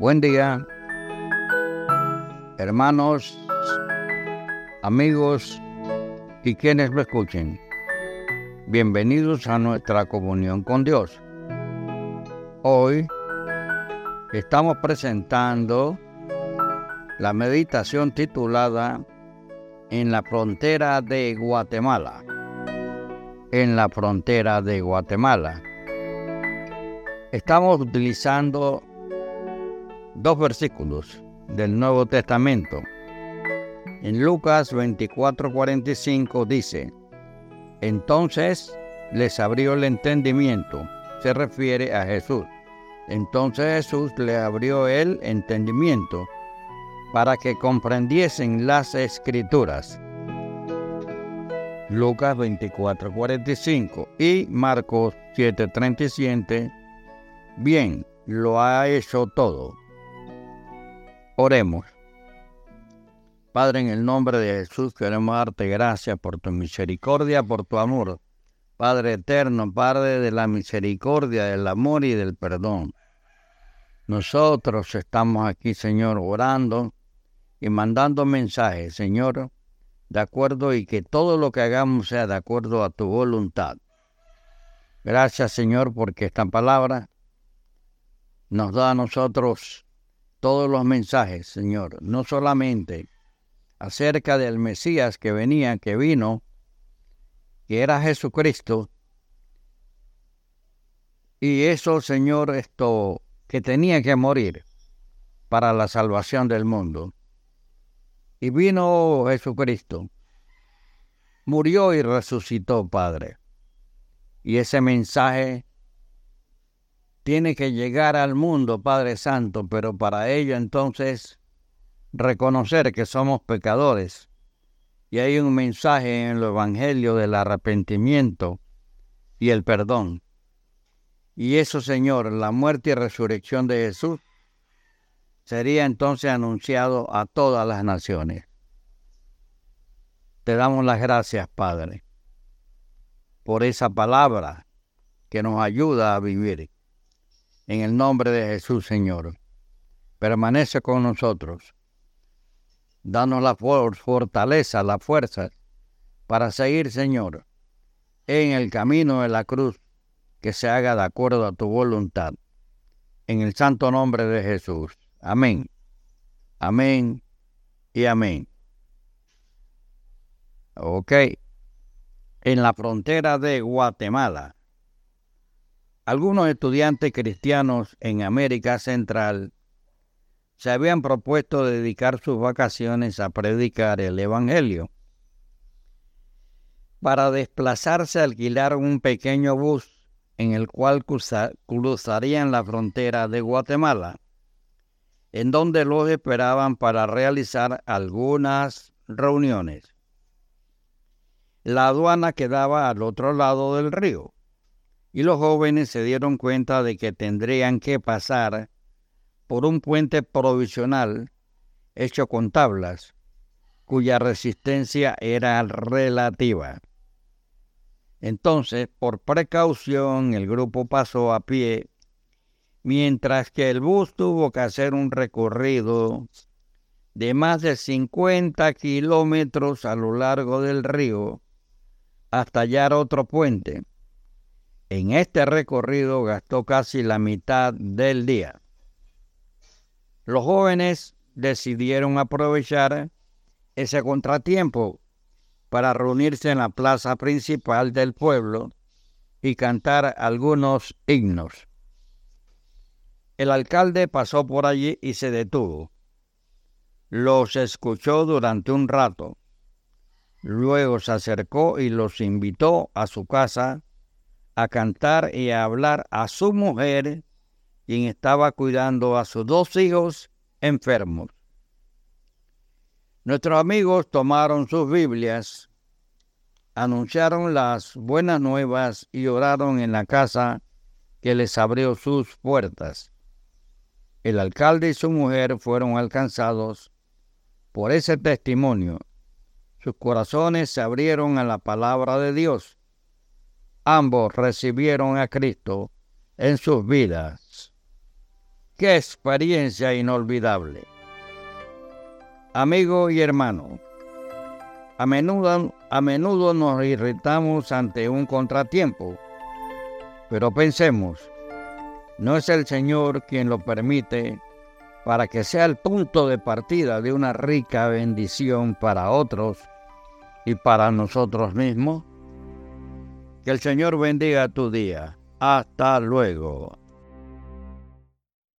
Buen día, hermanos, amigos y quienes lo escuchen. Bienvenidos a nuestra comunión con Dios. Hoy estamos presentando la meditación titulada En la frontera de Guatemala. En la frontera de Guatemala. Estamos utilizando dos versículos del Nuevo Testamento. En Lucas 24:45 dice, entonces les abrió el entendimiento, se refiere a Jesús. Entonces Jesús le abrió el entendimiento para que comprendiesen las escrituras. Lucas 24:45 y Marcos 7:37. Bien, lo ha hecho todo. Oremos. Padre, en el nombre de Jesús queremos darte gracias por tu misericordia, por tu amor. Padre eterno, Padre de la misericordia, del amor y del perdón. Nosotros estamos aquí, Señor, orando y mandando mensajes, Señor, de acuerdo y que todo lo que hagamos sea de acuerdo a tu voluntad. Gracias, Señor, porque esta palabra nos da a nosotros todos los mensajes, Señor, no solamente acerca del Mesías que venía, que vino, que era Jesucristo, y eso, Señor, esto que tenía que morir para la salvación del mundo. Y vino Jesucristo, murió y resucitó, Padre. Y ese mensaje tiene que llegar al mundo, Padre Santo, pero para ello entonces reconocer que somos pecadores. Y hay un mensaje en el Evangelio del arrepentimiento y el perdón. Y eso, Señor, la muerte y resurrección de Jesús, sería entonces anunciado a todas las naciones. Te damos las gracias, Padre, por esa palabra que nos ayuda a vivir. En el nombre de Jesús, Señor, permanece con nosotros. Danos la fortaleza, la fuerza para seguir, Señor, en el camino de la cruz, que se haga de acuerdo a tu voluntad. En el santo nombre de Jesús. Amén. Amén y amén. Ok. En la frontera de Guatemala algunos estudiantes cristianos en América Central se habían propuesto dedicar sus vacaciones a predicar el Evangelio. Para desplazarse alquilaron un pequeño bus en el cual cruzarían la frontera de Guatemala, en donde los esperaban para realizar algunas reuniones. La aduana quedaba al otro lado del río y los jóvenes se dieron cuenta de que tendrían que pasar por un puente provisional hecho con tablas, cuya resistencia era relativa. Entonces, por precaución, el grupo pasó a pie, mientras que el bus tuvo que hacer un recorrido de más de 50 kilómetros a lo largo del río hasta hallar otro puente en este recorrido gastó casi la mitad del día. Los jóvenes decidieron aprovechar ese contratiempo para reunirse en la plaza principal del pueblo y cantar algunos himnos. El alcalde pasó por allí y se detuvo. Los escuchó durante un rato. Luego se acercó y los invitó a su casa a cantar y a hablar a su mujer, quien estaba cuidando a sus dos hijos enfermos. Nuestros amigos tomaron sus Biblias, anunciaron las buenas nuevas y oraron en la casa que les abrió sus puertas. El alcalde y su mujer fueron alcanzados por ese testimonio. Sus corazones se abrieron a la palabra de Dios ambos recibieron a Cristo en sus vidas. qué experiencia inolvidable. Amigo y hermano, a menudo, a menudo nos irritamos ante un contratiempo, pero pensemos, no es el Señor quien lo permite para que sea el punto de partida de una rica bendición para otros y para nosotros mismos. Que el Señor bendiga tu día. Hasta luego.